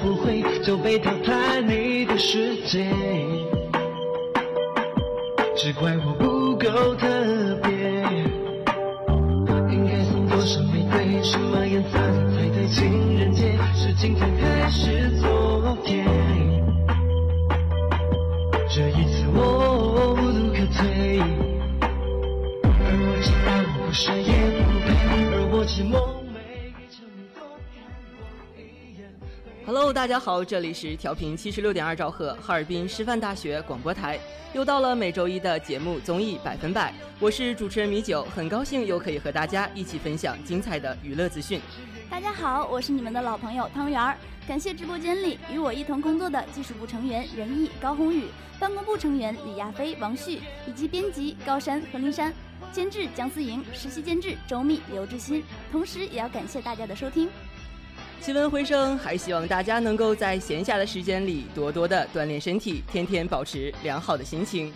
不会就被淘汰，你的世界。只怪我大家好，这里是调频七十六点二兆赫哈尔滨师范大学广播台，又到了每周一的节目综艺百分百，我是主持人米九，很高兴又可以和大家一起分享精彩的娱乐资讯。大家好，我是你们的老朋友汤圆儿，感谢直播间里与我一同工作的技术部成员任毅、高宏宇，办公部成员李亚飞、王旭，以及编辑高山、何林山，监制姜思莹，实习监制周密、刘志新，同时也要感谢大家的收听。气温回升，还希望大家能够在闲暇的时间里多多的锻炼身体，天天保持良好的心情。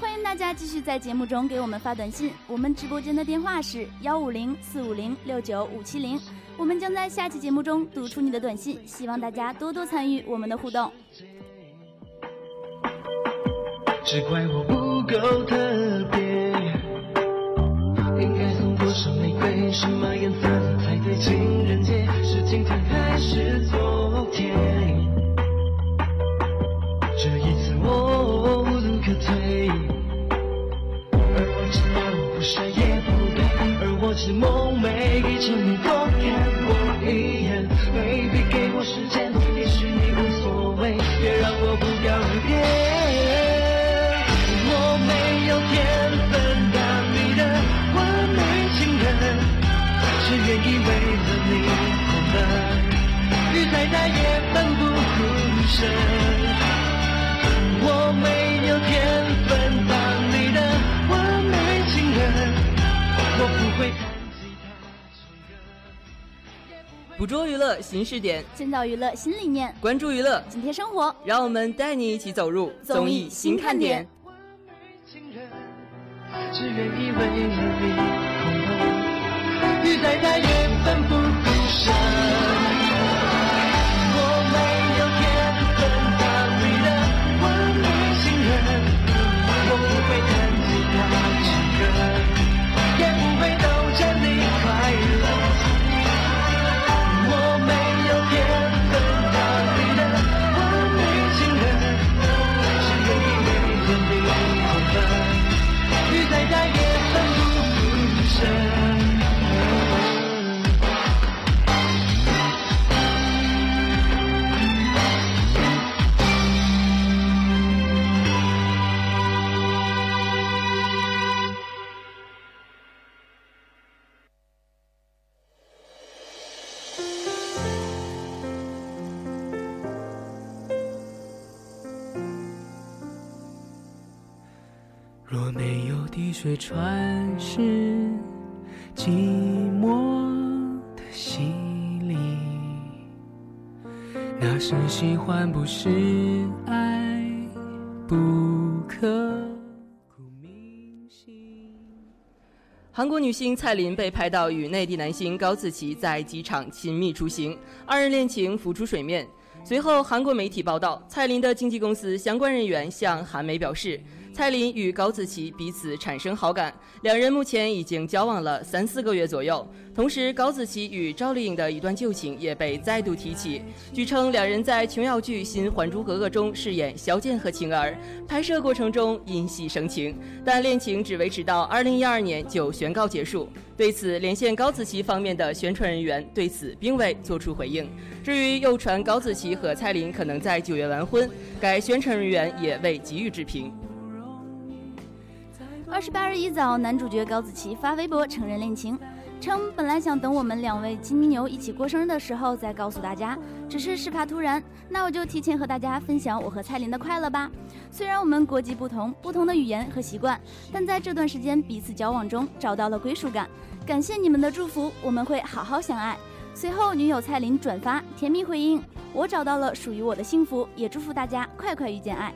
欢迎大家继续在节目中给我们发短信，我们直播间的电话是幺五零四五零六九五七零，我们将在下期节目中读出你的短信，希望大家多多参与我们的互动。只怪我不够特别，应该送多少玫瑰，什么颜色情人节是今天还是昨天？这一次我无路可退，而我知道我不是也不配，而我只梦寐以求你多看捕捉娱乐新视点，建造娱乐新理念，关注娱乐，紧贴生活，让我们带你一起走入综艺新看点。情人，只愿意为了你狂奔，雨再大也奔不传是，寂寞的洗礼，那是喜欢不是爱，不刻骨铭心。韩国女星蔡琳被拍到与内地男星高子淇在机场亲密出行，二人恋情浮出水面。随后，韩国媒体报道，蔡琳的经纪公司相关人员向韩媒表示，蔡琳与高子淇彼此产生好感，两人目前已经交往了三四个月左右。同时，高子淇与赵丽颖的一段旧情也被再度提起。据称，两人在琼瑶剧《新还珠格格》中饰演萧剑和晴儿，拍摄过程中因戏生情，但恋情只维持到2012年就宣告结束。对此，连线高子淇方面的宣传人员对此并未做出回应。至于又传高子淇和蔡琳可能在九月完婚，该宣传人员也未给予置评。二十八日一早，男主角高子淇发微博承认恋情，称本来想等我们两位金牛一起过生日的时候再告诉大家，只是事发突然，那我就提前和大家分享我和蔡琳的快乐吧。虽然我们国籍不同，不同的语言和习惯，但在这段时间彼此交往中找到了归属感。感谢你们的祝福，我们会好好相爱。随后，女友蔡琳转发甜蜜回应：“我找到了属于我的幸福，也祝福大家快快遇见爱。”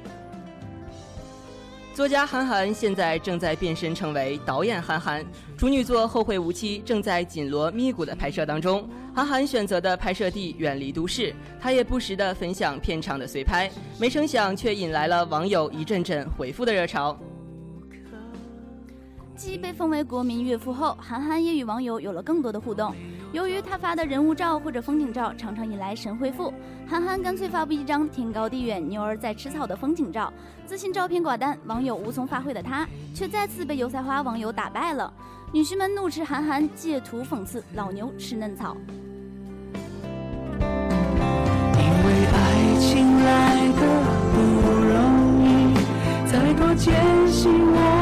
作家韩寒现在正在变身成为导演韩寒，处女作《后会无期》正在紧锣密鼓的拍摄当中。韩寒选择的拍摄地远离都市，他也不时的分享片场的随拍，没成想却引来了网友一阵阵回复的热潮。继被封为国民岳父后，韩寒也与网友有了更多的互动。由于他发的人物照或者风景照常常引来神回复，韩寒干脆发布一张天高地远、牛儿在吃草的风景照。自信照片寡淡，网友无从发挥的他，却再次被油菜花网友打败了。女婿们怒斥韩寒借图讽刺老牛吃嫩草。因为爱情来的不容易，再多艰辛我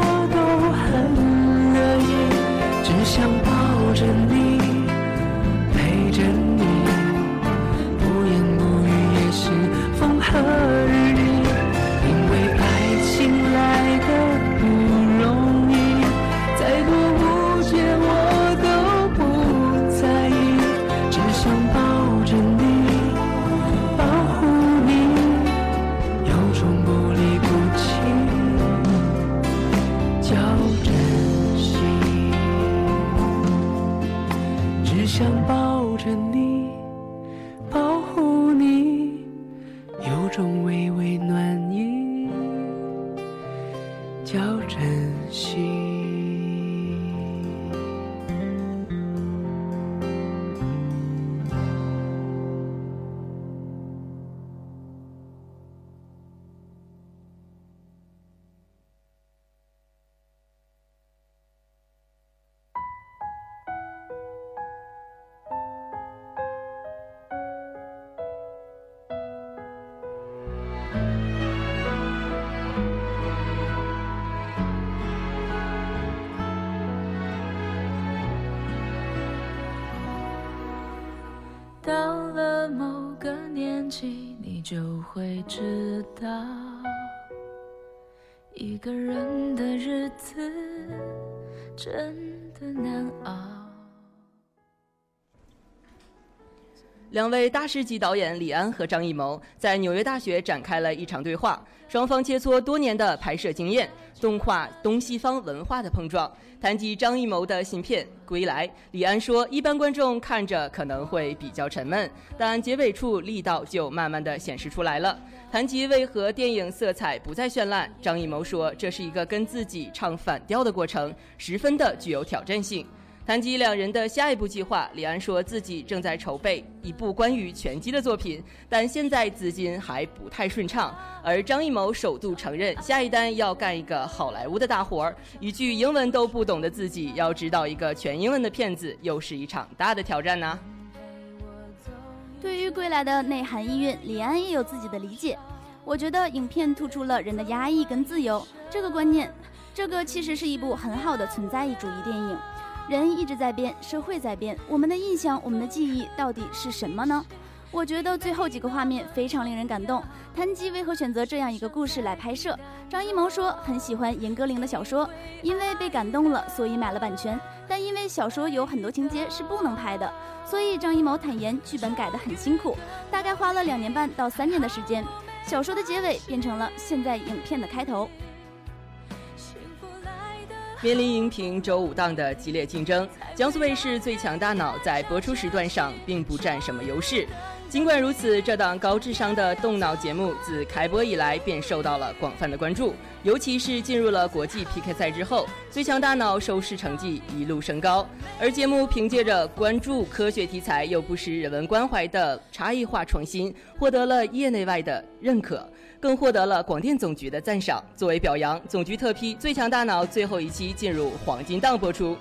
的日子真的难熬。两位大师级导演李安和张艺谋在纽约大学展开了一场对话，双方切磋多年的拍摄经验，动画东西方文化的碰撞。谈及张艺谋的新片《归来》，李安说，一般观众看着可能会比较沉闷，但结尾处力道就慢慢的显示出来了。谈及为何电影色彩不再绚烂，张艺谋说，这是一个跟自己唱反调的过程，十分的具有挑战性。谈及两人的下一步计划，李安说自己正在筹备一部关于拳击的作品，但现在资金还不太顺畅。而张艺谋首度承认，下一单要干一个好莱坞的大活儿，一句英文都不懂的自己要指导一个全英文的片子，又是一场大的挑战呢、对于归来的内涵意蕴，李安也有自己的理解。我觉得影片突出了人的压抑跟自由这个观念，这个其实是一部很好的存在主义电影。人一直在变，社会在变，我们的印象、我们的记忆到底是什么呢？我觉得最后几个画面非常令人感动。谭吉为何选择这样一个故事来拍摄？张艺谋说很喜欢严歌苓的小说，因为被感动了，所以买了版权。但因为小说有很多情节是不能拍的，所以张艺谋坦言剧本改得很辛苦，大概花了两年半到三年的时间。小说的结尾变成了现在影片的开头。面临荧屏周五档的激烈竞争，江苏卫视《最强大脑》在播出时段上并不占什么优势。尽管如此，这档高智商的动脑节目自开播以来便受到了广泛的关注，尤其是进入了国际 PK 赛之后，《最强大脑》收视成绩一路升高。而节目凭借着关注科学题材又不失人文关怀的差异化创新，获得了业内外的认可。更获得了广电总局的赞赏。作为表扬，总局特批《最强大脑》最后一期进入黄金档播出。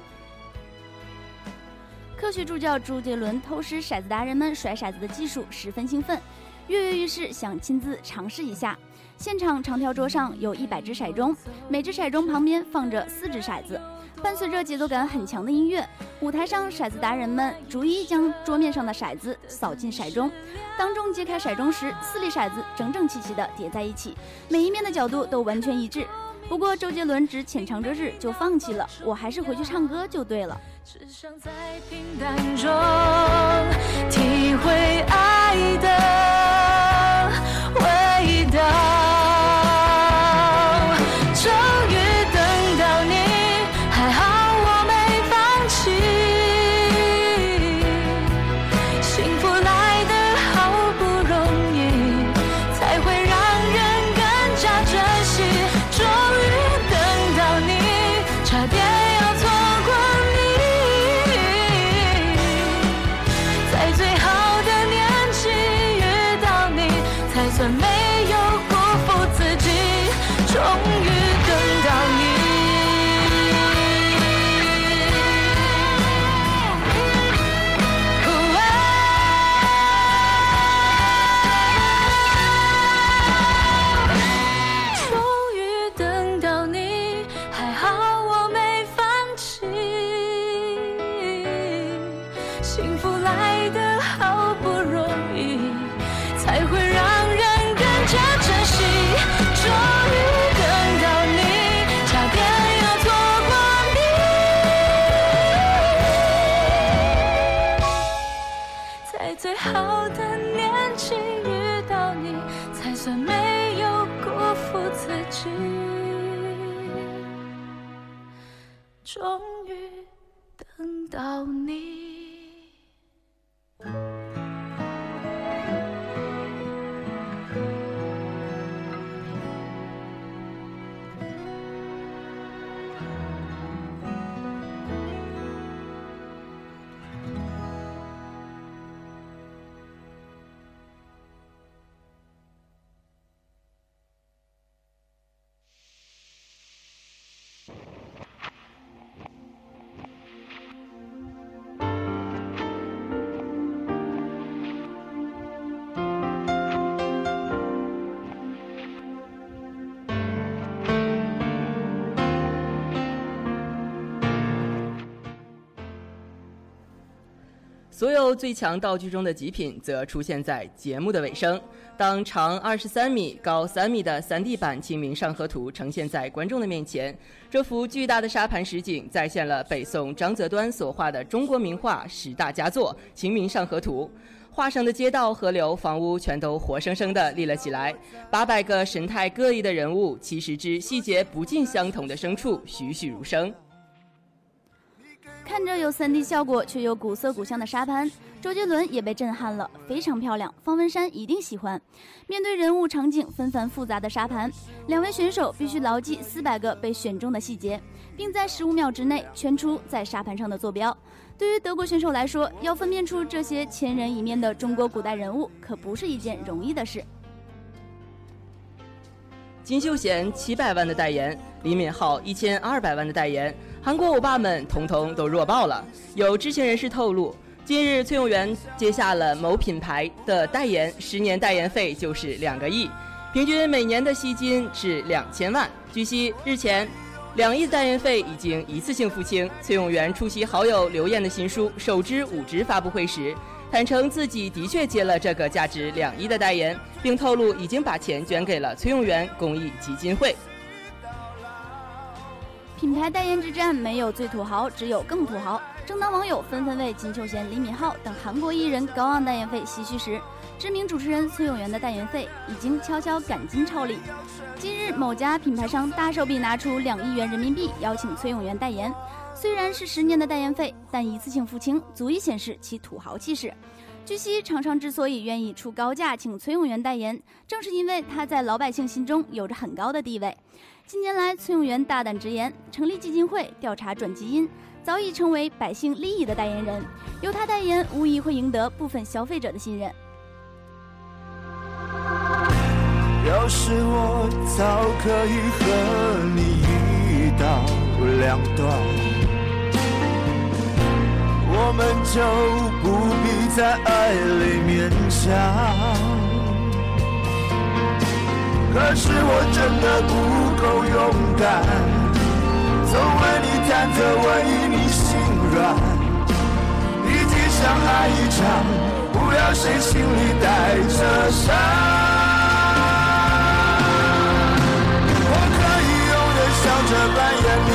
科学助教周杰伦偷师骰子达人们甩骰子的技术，十分兴奋，跃跃欲试，想亲自尝试一下。现场长条桌上有一百只骰盅，每只骰盅旁边放着四只骰子。伴随着节奏感很强的音乐，舞台上骰子达人们逐一将桌面上的骰子扫进骰盅。当众揭开骰盅时，四粒骰子整整齐齐地叠在一起，每一面的角度都完全一致。不过周杰伦只浅尝辄止就放弃了，我还是回去唱歌就对了。只想在平淡中体会爱的所有最强道具中的极品则出现在节目的尾声。当长二十三米、高三米的 3D 版《清明上河图》呈现在观众的面前，这幅巨大的沙盘实景再现了北宋张择端所画的中国名画十大佳作《清明上河图》。画上的街道、河流、房屋全都活生生地立了起来，八百个神态各异的人物，七十只细节不尽相同的牲畜，栩栩如生。看着有 3D 效果却又古色古香的沙盘，周杰伦也被震撼了，非常漂亮。方文山一定喜欢。面对人物场景纷繁复杂的沙盘，两位选手必须牢记四百个被选中的细节，并在十五秒之内圈出在沙盘上的坐标。对于德国选手来说，要分辨出这些千人一面的中国古代人物，可不是一件容易的事。金秀贤七百万的代言，李敏镐一千二百万的代言。韩国欧巴们统统都弱爆了。有知情人士透露，近日崔永元接下了某品牌的代言，十年代言费就是两个亿，平均每年的吸金是两千万。据悉，日前两亿代言费已经一次性付清。崔永元出席好友刘燕的新书首支五支发布会时，坦诚自己的确接了这个价值两亿的代言，并透露已经把钱捐给了崔永元公益基金会。品牌代言之战没有最土豪，只有更土豪。正当网友纷纷为金秀贤、李敏镐等韩国艺人高昂代言费唏嘘时，知名主持人崔永元的代言费已经悄悄赶进超里。近日，某家品牌商大手笔拿出两亿元人民币邀请崔永元代言，虽然是十年的代言费，但一次性付清，足以显示其土豪气势。据悉，厂商之所以愿意出高价请崔永元代言，正是因为他在老百姓心中有着很高的地位。近年来，崔永元大胆直言，成立基金会调查转基因，早已成为百姓利益的代言人。由他代言，无疑会赢得部分消费者的信任。要是我早可以和你一刀两断，我们就不必在爱里勉强。可是我真的不够勇敢，总为你忐忑，为你心软。毕竟相爱一场，不要谁心里带着伤。我可以永远笑着扮演你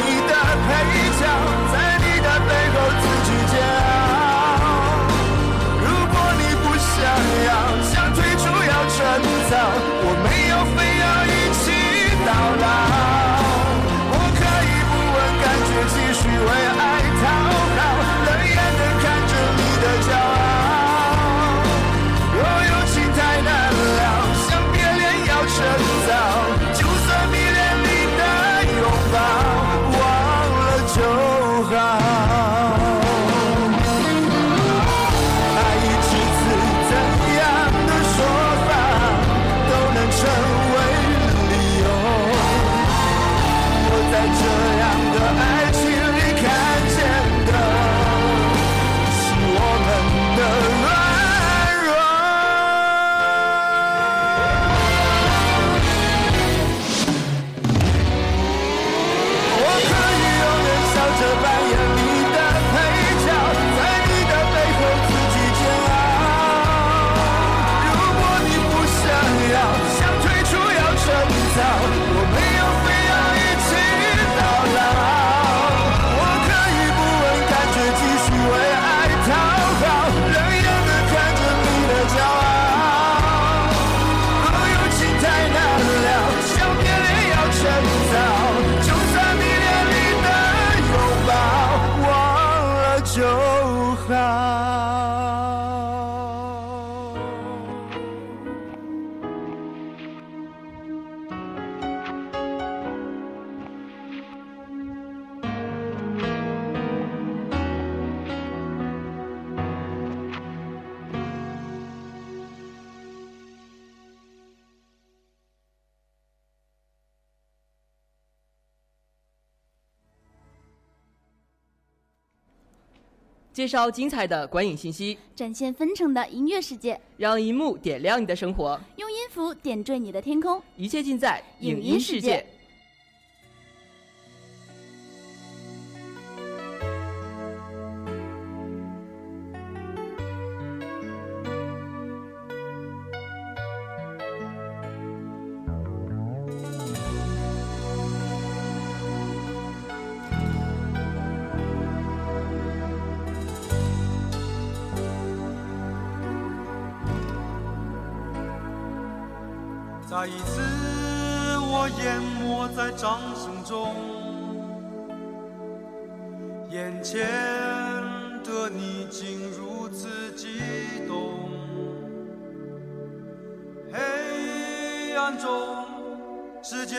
介绍精彩的观影信息，展现纷呈的音乐世界，让荧幕点亮你的生活，用音符点缀你的天空。一切尽在影音世界。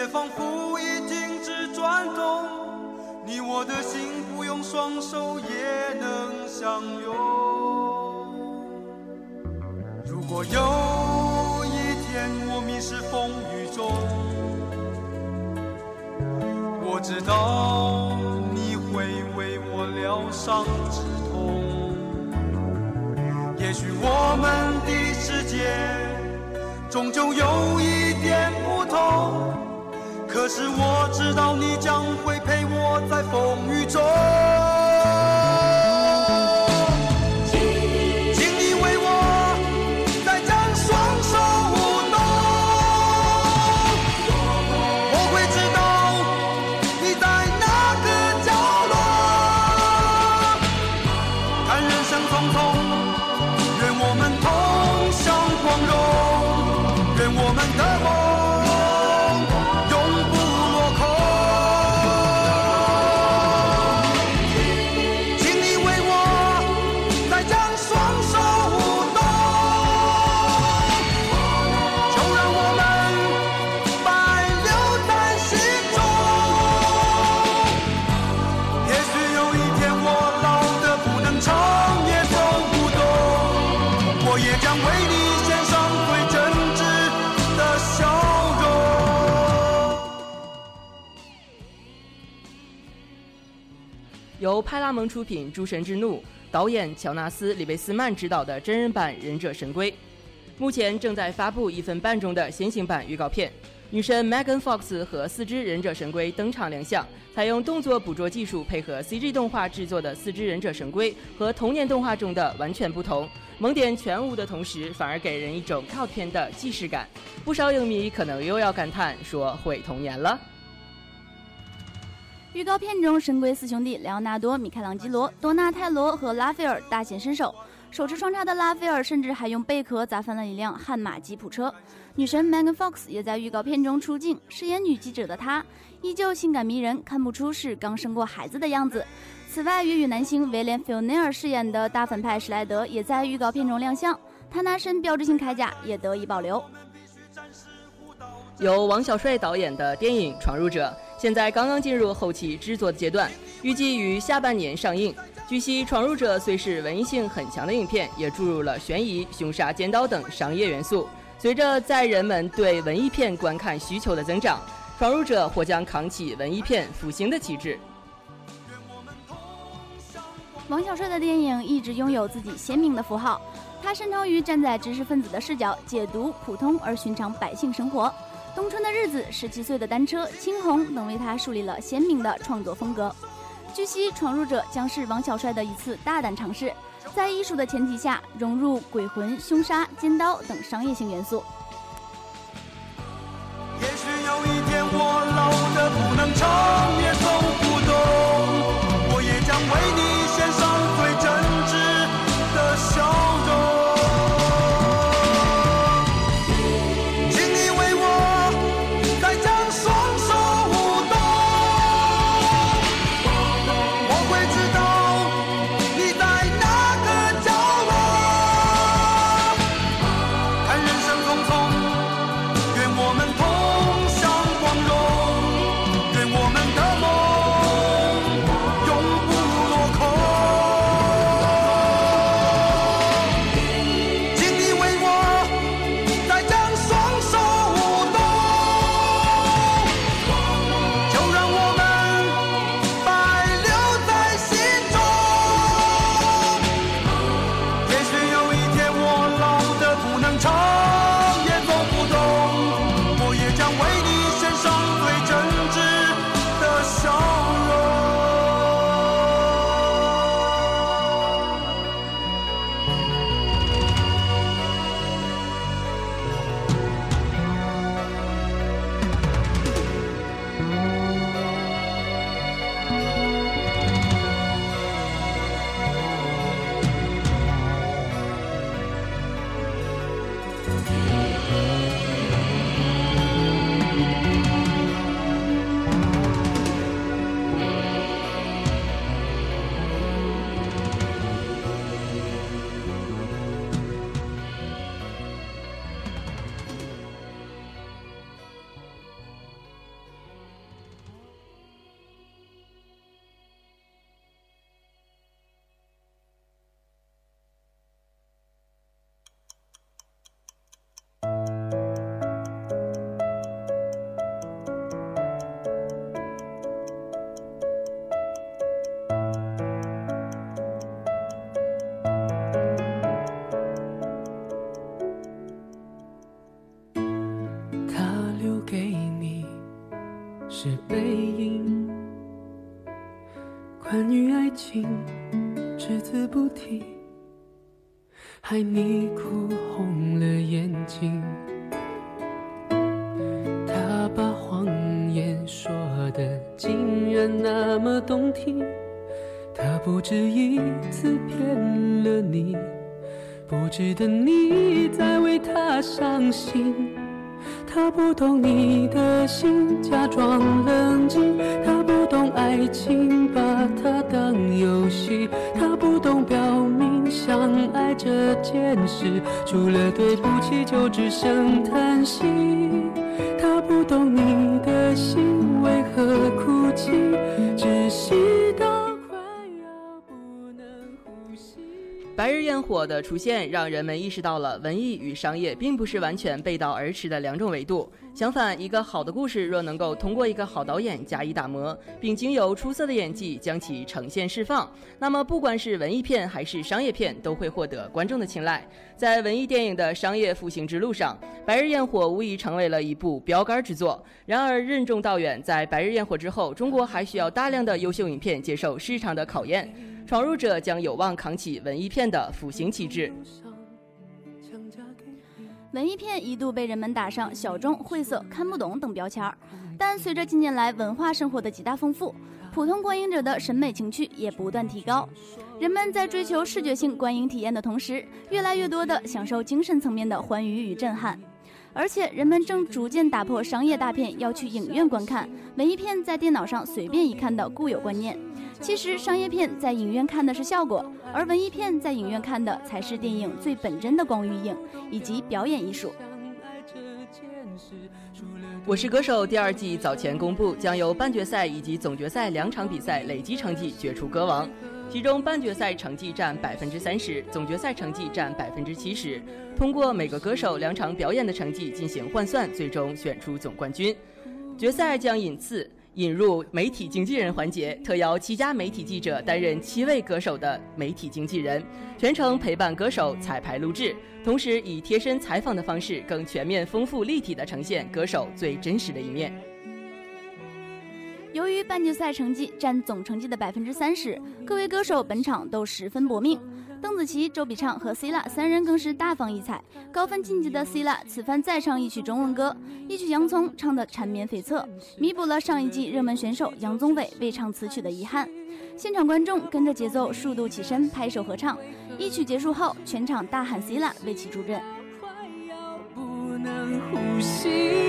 仿佛已停止转动，你我的心不用双手也能相拥。如果有一天我迷失风雨中，我知道你会为我疗伤止痛。也许我们的世界终究有一点不同，可是我知道你将会陪我在风雨中。由派拉蒙出品，《诸神之怒》，导演乔纳斯·里维斯曼执导的真人版《忍者神龟》，目前正在发布一分半钟的先行版预告片。女神 Megan Fox 和四只忍者神龟登场亮相，采用动作捕捉技术配合 CG 动画制作的四只忍者神龟和童年动画中的完全不同。萌点全无的同时，反而给人一种靠片的既视感。不少影迷可能又要感叹说毁童年了。预告片中，神龟四兄弟莱昂纳多、米开朗基罗、多纳泰罗和拉斐尔大显身手。手持双叉的拉斐尔甚至还用贝壳砸翻了一辆悍马吉普车。女神 Megan Fox 也在预告片中出镜，饰演女记者的她依旧性感迷人，看不出是刚生过孩子的样子。此外，粤语男星威廉·菲尔内尔饰演的大反派史莱德也在预告片中亮相，他那身标志性铠甲也得以保留。由王小帅导演的电影《闯入者》现在刚刚进入后期制作的阶段，预计于下半年上映。据悉，《闯入者》虽是文艺性很强的影片，也注入了悬疑、凶杀、尖刀等商业元素。随着在人们对文艺片观看需求的增长，《闯入者》或将扛起文艺片复兴的旗帜。王小帅的电影一直拥有自己鲜明的符号，他擅长于站在知识分子的视角解读普通而寻常百姓生活。《冬春的日子》《十七岁的单车》《青红》等为他树立了鲜明的创作风格。据悉，《闯入者》将是王小帅的一次大胆尝试，在艺术的前提下融入鬼魂、凶杀、尖刀等商业性元素。也许有一天我老的不能唱，也走不动，我也将为你现实，除了对不起就只剩叹息。他不懂你火的出现，让人们意识到了文艺与商业并不是完全背道而驰的两种维度。相反，一个好的故事若能够通过一个好导演加以打磨，并经由出色的演技将其呈现释放，那么不管是文艺片还是商业片，都会获得观众的青睐。在文艺电影的商业复兴之路上，《白日焰火》无疑成为了一部标杆之作。然而，任重道远，在《白日焰火》之后，中国还需要大量的优秀影片接受市场的考验。闯入者将有望扛起文艺片的复兴旗帜。文艺片一度被人们打上小众、晦涩、看不懂等标签儿，但随着近年来文化生活的极大丰富，普通观影者的审美情趣也不断提高。人们在追求视觉性观影体验的同时，越来越多的享受精神层面的欢愉与震撼。而且，人们正逐渐打破商业大片要去影院观看，文艺片在电脑上随便一看的固有观念。其实，商业片在影院看的是效果，而文艺片在影院看的才是电影最本真的光与影以及表演艺术。我是歌手第二季早前公布，将由半决赛以及总决赛两场比赛累积成绩决出歌王，其中半决赛成绩占百分之三十，总决赛成绩占百分之七十。通过每个歌手两场表演的成绩进行换算，最终选出总冠军。决赛将引次。引入媒体经纪人环节，特邀七家媒体记者担任七位歌手的媒体经纪人，全程陪伴歌手彩排录制，同时以贴身采访的方式，更全面、丰富、立体的呈现歌手最真实的一面。由于半决赛成绩占总成绩的百分之三十，各位歌手本场都十分搏命。邓紫棋、周笔畅和 Cla 三人更是大放异彩。高分晋级的 Cla 此番再唱一曲中文歌，一曲《洋葱》唱得缠绵悱恻，弥补了上一季热门选手杨宗纬未唱此曲的遗憾。现场观众跟着节奏数度起身拍手合唱。一曲结束后，全场大喊 Cla 为其助阵。快要不能呼吸，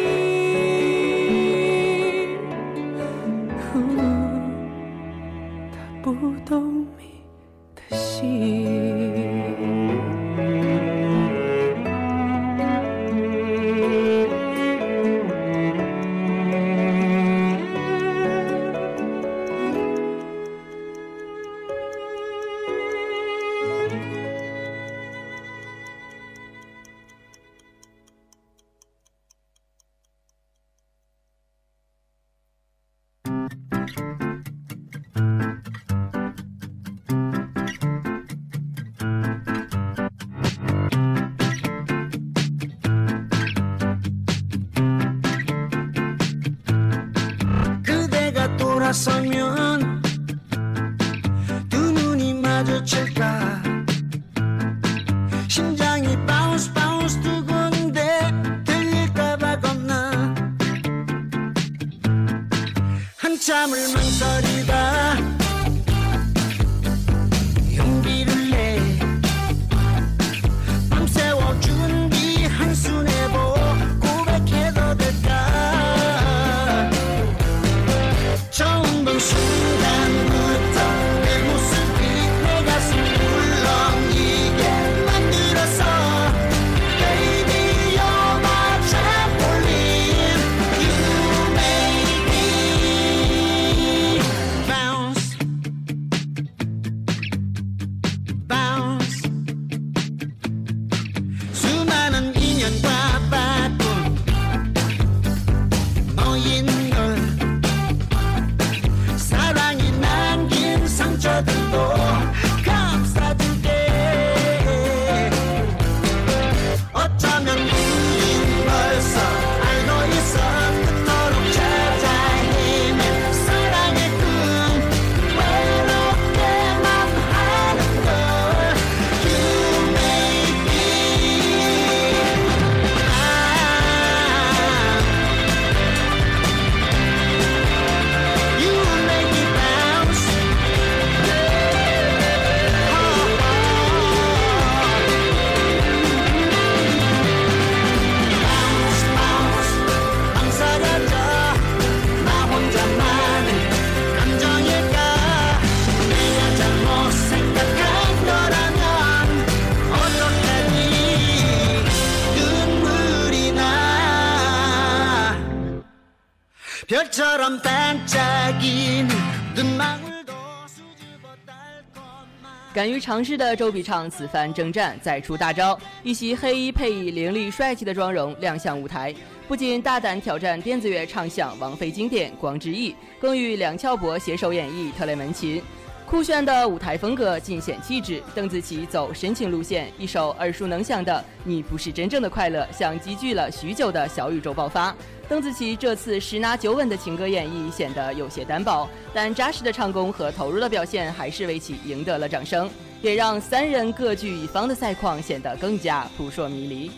별처럼 반짝이는 눈망울도 수줍어 달콤한 敢于尝试的周笔畅此番征战再出大招，一袭黑衣配以凌厉帅气的妆容亮相舞台，不仅大胆挑战电子乐唱响王菲经典《光之翼》，更与梁翘柏携手演绎特雷门琴。酷炫的舞台风格尽显气质，邓紫棋走深情路线，一首耳熟能详的《你不是真正的快乐》，像积聚了许久的小宇宙爆发。 邓紫棋这次十拿九稳的情歌演绎显得有些单薄，但扎实的唱功和投入的表现还是为其赢得了掌声，也让三人各据一方的赛况显得更加扑朔迷离。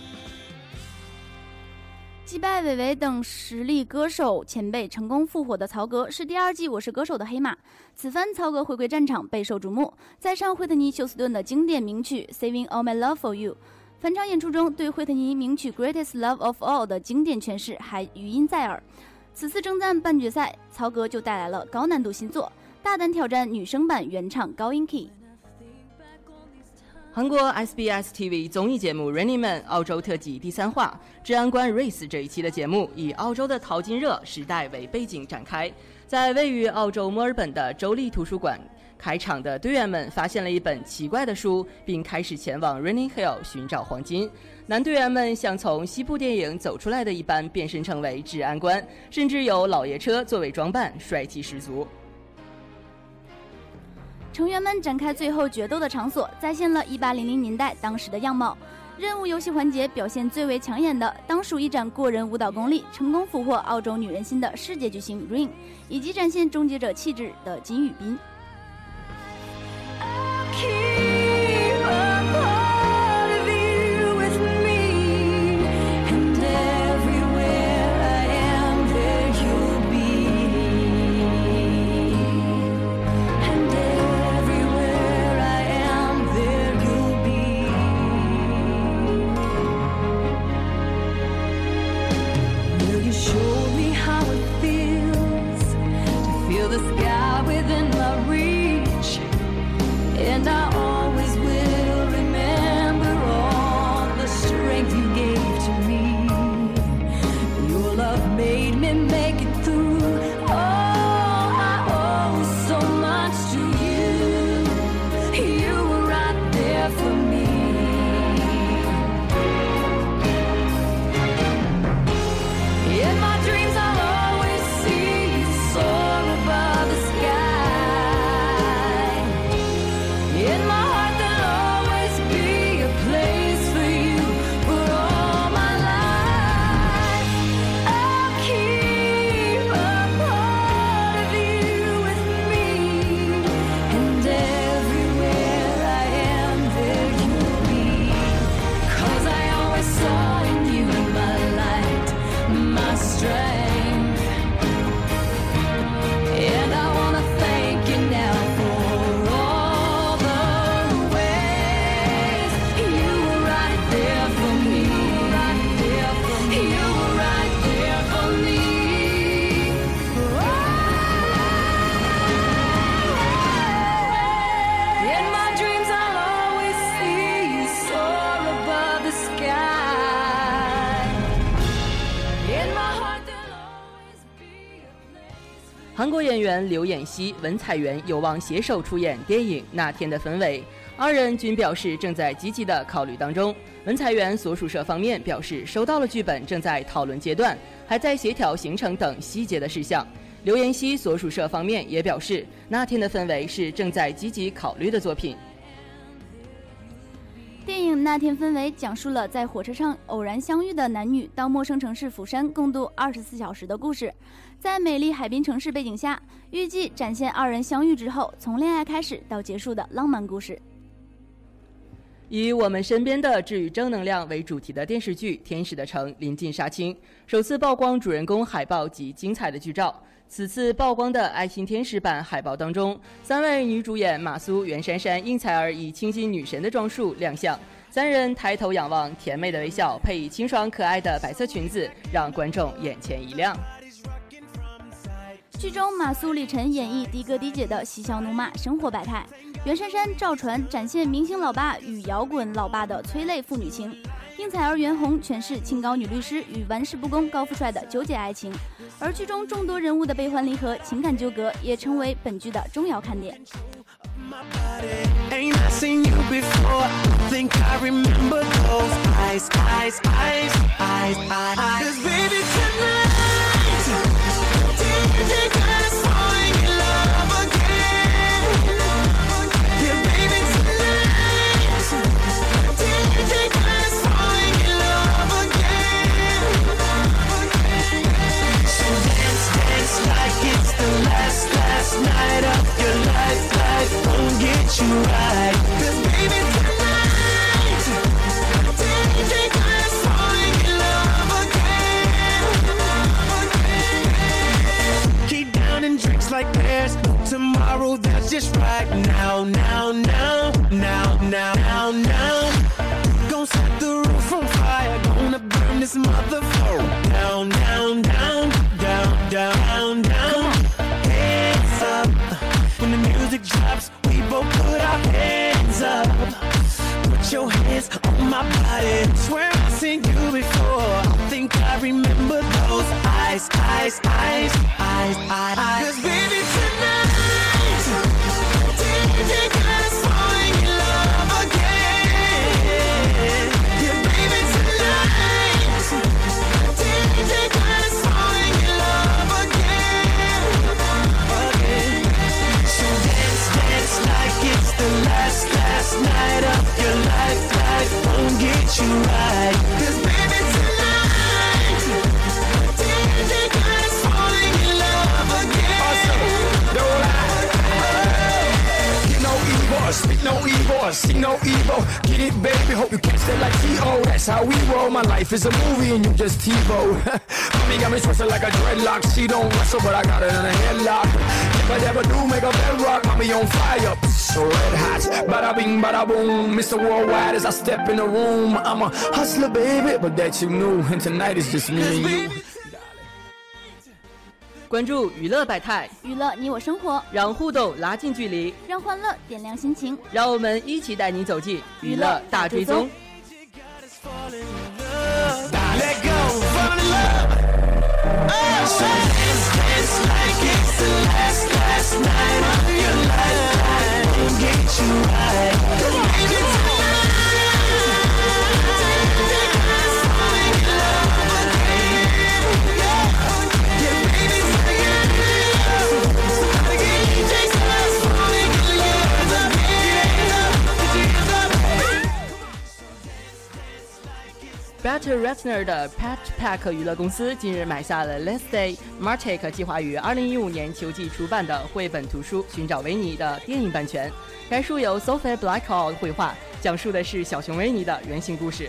击败韦唯等实力歌手前辈成功复活的曹格是第二季《我是歌手》的黑马。此番曹格回归战场备受瞩目，在唱惠特尼·休斯顿的经典名曲《Saving All My Love for You》。返场演出中对惠特尼名曲《Greatest Love of All》的经典诠释还余音在耳。此次征战半决赛，曹格就带来了高难度新作，大胆挑战女生版原唱高音 key。韩国 SBS TV 综艺节目《Running Man》澳洲特辑第三话《治安官 Race》这一期的节目以澳洲的淘金热时代为背景展开，在位于澳洲墨尔本的州立图书馆开场的队员们发现了一本奇怪的书，并开始前往 Running Hill 寻找黄金。男队员们像从西部电影走出来的一般，变身成为治安官，甚至有老爷车作为装扮，帅气十足。成员们展开最后决斗的场所，再现了1800年代当时的样貌。任务游戏环节表现最为抢眼的，当属一展过人舞蹈功力、成功俘获澳洲女人心的世界巨星 Rain，以及展现终结者气质的金宇彬。刘演熙、文彩元有望携手出演电影《那天的氛围》，二人均表示正在积极的考虑当中。文彩元所属社方面表示收到了剧本，正在讨论阶段，还在协调行程等细节的事项。刘妍希所属社方面也表示，《那天的氛围》是正在积极考虑的作品。电影《那天氛围》讲述了在火车上偶然相遇的男女到陌生城市釜山共度二十四小时的故事。在美丽海滨城市背景下，预计展现二人相遇之后从恋爱开始到结束的浪漫故事。以我们身边的治愈正能量为主题的电视剧《天使的城》临近杀青，首次曝光主人公海报及精彩的剧照。此次曝光的爱心天使版海报当中，三位女主演马苏、袁姗姗、应采儿以清新女神的装束亮相，三人抬头仰望，甜美的微笑配以清爽可爱的白色裙子，让观众眼前一亮。剧中马苏、李晨演绎的哥的姐的嬉笑怒骂、生活百态；袁姗姗、赵传展现明星老爸与摇滚老爸的催泪父女情；应采儿、袁弘诠释清高女律师与玩世不恭高富帅的纠结爱情。而剧中众多人物的悲欢离合、情感纠葛，也成为本剧的重要看点。Night of your life. Won't get you right. 'Cause baby like tomorrow. That's just right now, now, now, now, now, now, now. Gonna set the roof on fire. Gonna burn this motherfucker down, down, down, down, down, down. Hands up. When the music drops, we both put our hands up. Put your hands on my body. Swear I've seen you before. I think I remember those eyes, eyes, eyes, eyes, eyes. Cause speak no evil, see no evil. Get it, baby. Hope you catch that like T.O. That's how we roll. My life is a movie and you just TiVo. Mommy got me twisted like a dreadlock. She don't wrestle, but I got it in a headlock. If I ever do make a bedrock, mommy on fire. So red hot. Bada bing, bada boom. Mr. Worldwide as I step in the room. I'm a hustler, baby, but that you knew. And tonight is just me and you. 关注娱乐百态，娱乐你我生活，让互动拉近距离，让欢乐点亮心情。让我们一起带你走进娱乐大追踪。Let go, fall in love. Oh, so dance, dance like it's the last, last night of your life. Get you right. Peter Ratner 的 Pat Pack 娱乐公司近日买下了 Let's Day Martek 计划于2015年秋季出版的绘本图书《寻找维尼》的电影版权。该书由 Sophie Blackall 绘画，讲述的是小熊维尼的原型故事。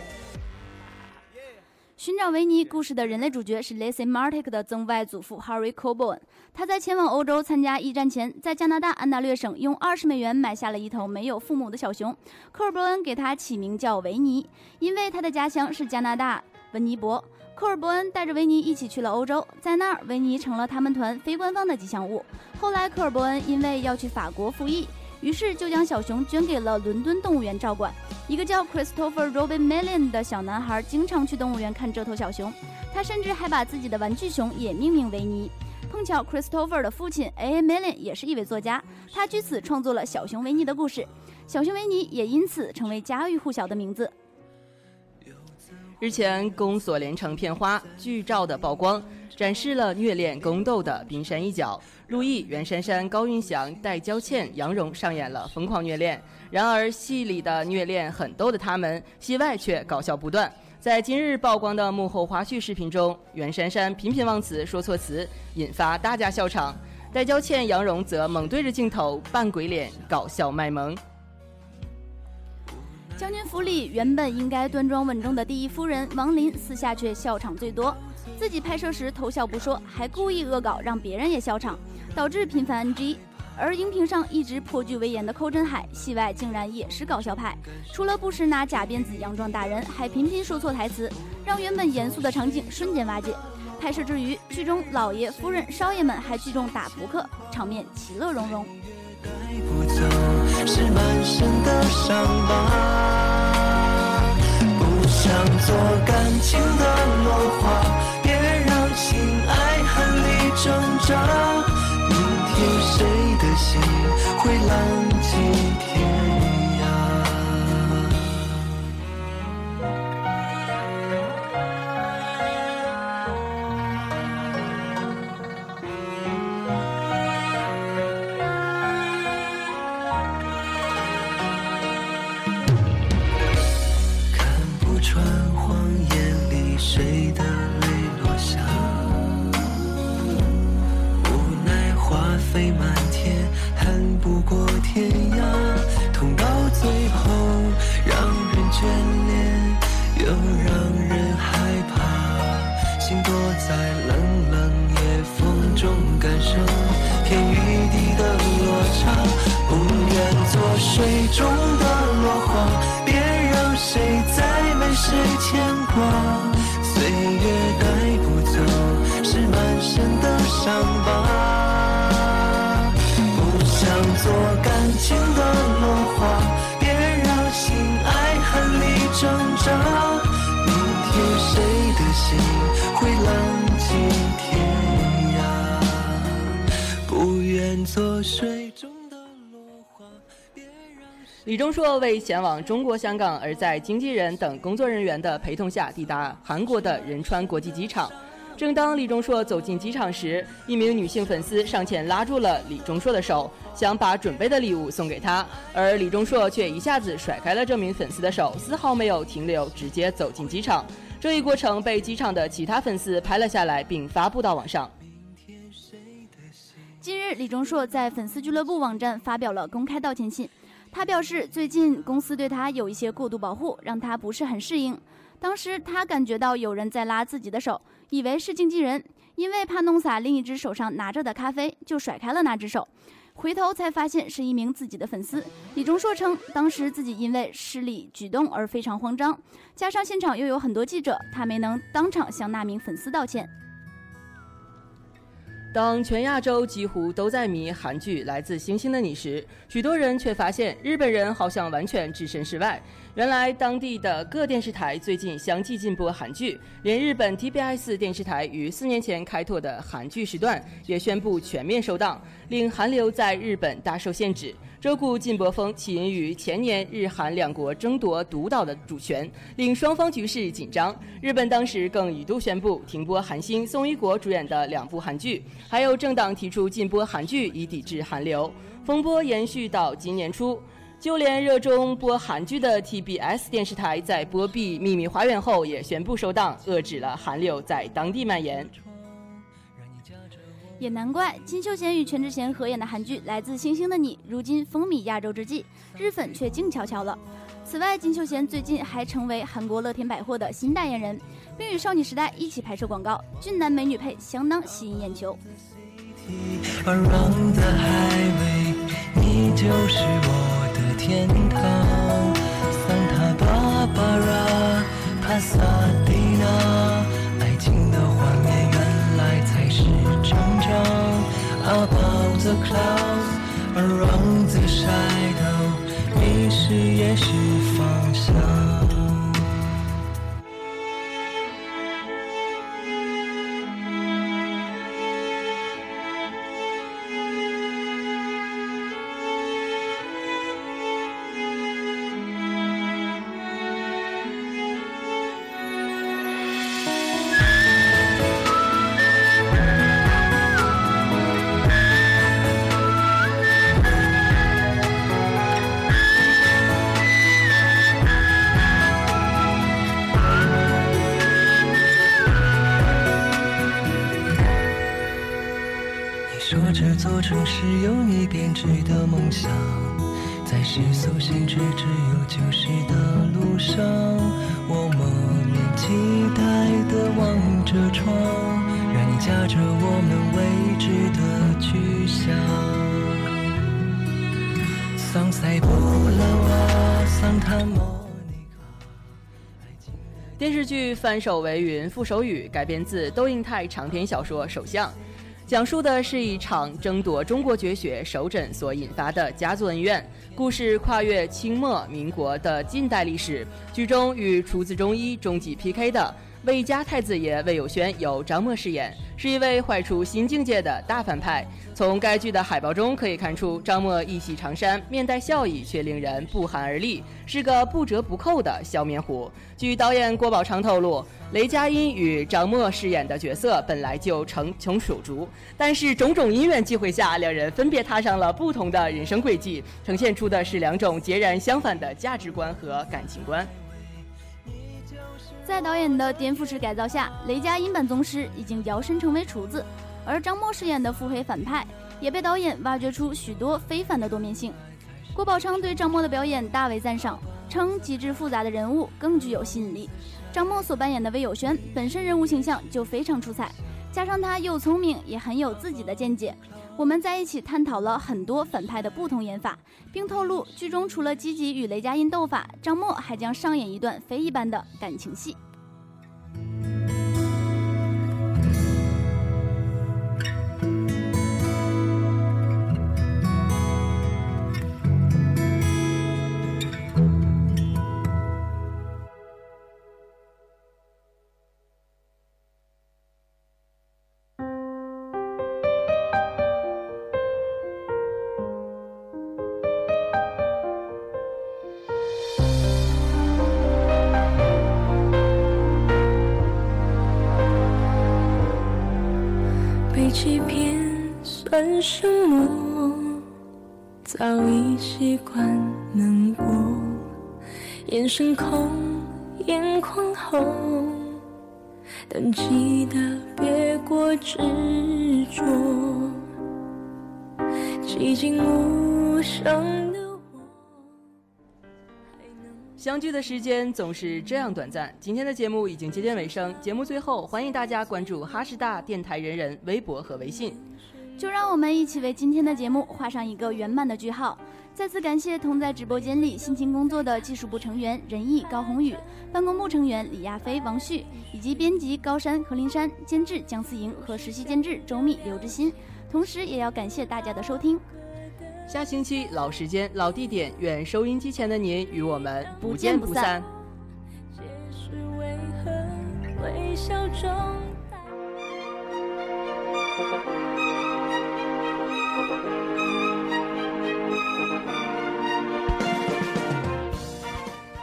寻找维尼故事的人类主角是 Lacey Martic 的曾外祖父 Harry Coburn。他在前往欧洲参加一战前，在加拿大安大略省用二十美元买下了一头没有父母的小熊。科尔伯恩给他起名叫维尼，因为他的家乡是加拿大温尼伯。科尔伯恩带着维尼一起去了欧洲，在那儿维尼成了他们团非官方的吉祥物。后来科尔伯恩因为要去法国服役，于是就将小熊捐给了伦敦动物园照管。一个叫 Christopher Robin Million 的小男孩经常去动物园看这头小熊，他甚至还把自己的玩具熊也命名为尼。碰巧 Christopher 的父亲 A. Million 也是一位作家，他据此创作了小熊维尼的故事，小熊维尼也因此成为家喻户晓的名字。日前，宫锁连城片花剧照的曝光，展示了虐恋宫斗的冰山一角。陆毅、袁姗姗、高云翔、戴娇倩、杨蓉上演了疯狂虐恋。然而，戏里的虐恋很逗的他们，戏外却搞笑不断。在今日曝光的幕后花絮视频中，袁姗姗频频忘词、说错词，引发大家笑场；戴娇倩、杨蓉则猛对着镜头扮鬼脸，搞笑卖萌。将军府里原本应该端庄稳重的第一夫人王琳，私下却笑场最多。自己拍摄时偷笑不说，还故意恶搞让别人也笑场，导致频繁 NG。而荧屏上一直颇具威严的寇振海，戏外竟然也是搞笑派，除了不时拿假辫子佯装打人，还频频说错台词，让原本严肃的场景瞬间瓦解。拍摄之余，剧中老爷、夫人、少爷们还聚众打扑克，场面其乐融融。是满身的伤疤。不想做感情的落花，明天谁的心会浪迹天？涯眷恋，又让人害怕。心躲在冷冷夜风中，感受天与地的落差。不愿做水中的落花，别让谁再为谁牵挂。岁月带不走，是满身的伤疤。不想做感情的李钟硕为前往中国香港而在经纪人等工作人员的陪同下抵达韩国的仁川国际机场。正当李钟硕走进机场时，一名女性粉丝上前拉住了李钟硕的手，想把准备的礼物送给他，而李钟硕却一下子甩开了这名粉丝的手，丝毫没有停留，直接走进机场。这一过程被机场的其他粉丝拍了下来，并发布到网上。近日，李钟硕在粉丝俱乐部网站发表了公开道歉信。他表示，最近公司对他有一些过度保护，让他不是很适应。当时他感觉到有人在拉自己的手，以为是经纪人，因为怕弄洒另一只手上拿着的咖啡，就甩开了那只手。回头才发现是一名自己的粉丝。李钟硕称，当时自己因为失礼举动而非常慌张，加上现场又有很多记者，他没能当场向那名粉丝道歉。当全亚洲几乎都在迷韩剧《来自星星的你》时，许多人却发现日本人好像完全置身事外。原来，当地的各电视台最近相继禁播韩剧，连日本 TBS 电视台于四年前开拓的韩剧时段也宣布全面收档，令韩流在日本大受限制。这股禁播风起因于前年日韩两国争夺独岛的主权，令双方局势紧张。日本当时更一度宣布停播韩星宋一国主演的两部韩剧，还有政党提出禁播韩剧以抵制韩流。风波延续到今年初，就连热衷播韩剧的 TBS 电视台在播毕《秘密花园》后也宣布收档，遏制了韩流在当地蔓延。也难怪金秀贤与全智贤合演的韩剧《来自星星的你》如今风靡亚洲之际，日粉却静悄悄了。此外，金秀贤最近还成为韩国乐天百货的新代言人，并与少女时代一起拍摄广告，俊男美女配相当吸引眼球。Around the highway，你就是我的天堂。Santa Barbara、Pasadena，爱情的画面原来才是成长。Above the clouds, around the shadow，迷失也是方向。世俗限制只有旧时的路上，我莫名期待地望着窗，让你驾着我们未知的去向。桑塞布勒瓦，桑塔莫。电视剧《翻手为云覆手雨》改编自窦应泰长篇小说《首相》，讲述的是一场争夺中国绝学首诊所引发的家族恩怨。故事跨越清末民国的近代历史，剧中与出自中医终极 PK 的魏家太子爷魏有轩由张默饰演，是一位坏出新境界的大反派。从该剧的海报中可以看出，张默一袭长衫，面带笑意，却令人不寒而栗，是个不折不扣的笑面虎。据导演郭宝昌透露，雷佳音与张默饰演的角色本来就成穷属竹，但是种种因缘际会下，两人分别踏上了不同的人生轨迹，呈现出的是两种截然相反的价值观和感情观。在导演的颠覆式改造下，雷佳音版宗师已经摇身成为厨子，而张默饰演的腹黑反派也被导演挖掘出许多非凡的多面性。郭宝昌对张默的表演大为赞赏，称极致复杂的人物更具有吸引力。张默所扮演的魏有轩本身人物形象就非常出彩，加上他又聪明也很有自己的见解。我们在一起探讨了很多反派的不同演法，并透露剧中除了积极与雷佳音斗法，张默还将上演一段非一般的感情戏。早已习惯难过，眼神空，眼眶红，但记得别过执着。寂静无声的相聚的时间总是这样短暂。今天的节目已经接近尾声，节目最后欢迎大家关注哈师大电台人人微博和微信。就让我们一起为今天的节目画上一个圆满的句号。再次感谢同在直播间里辛勤工作的技术部成员任毅、高宏宇，办公部成员李亚飞、王旭，以及编辑高山、何林山，监制姜思莹和实习监制周密、刘志新。同时，也要感谢大家的收听。下星期老时间、老地点，愿收音机前的您与我们不见不不散。解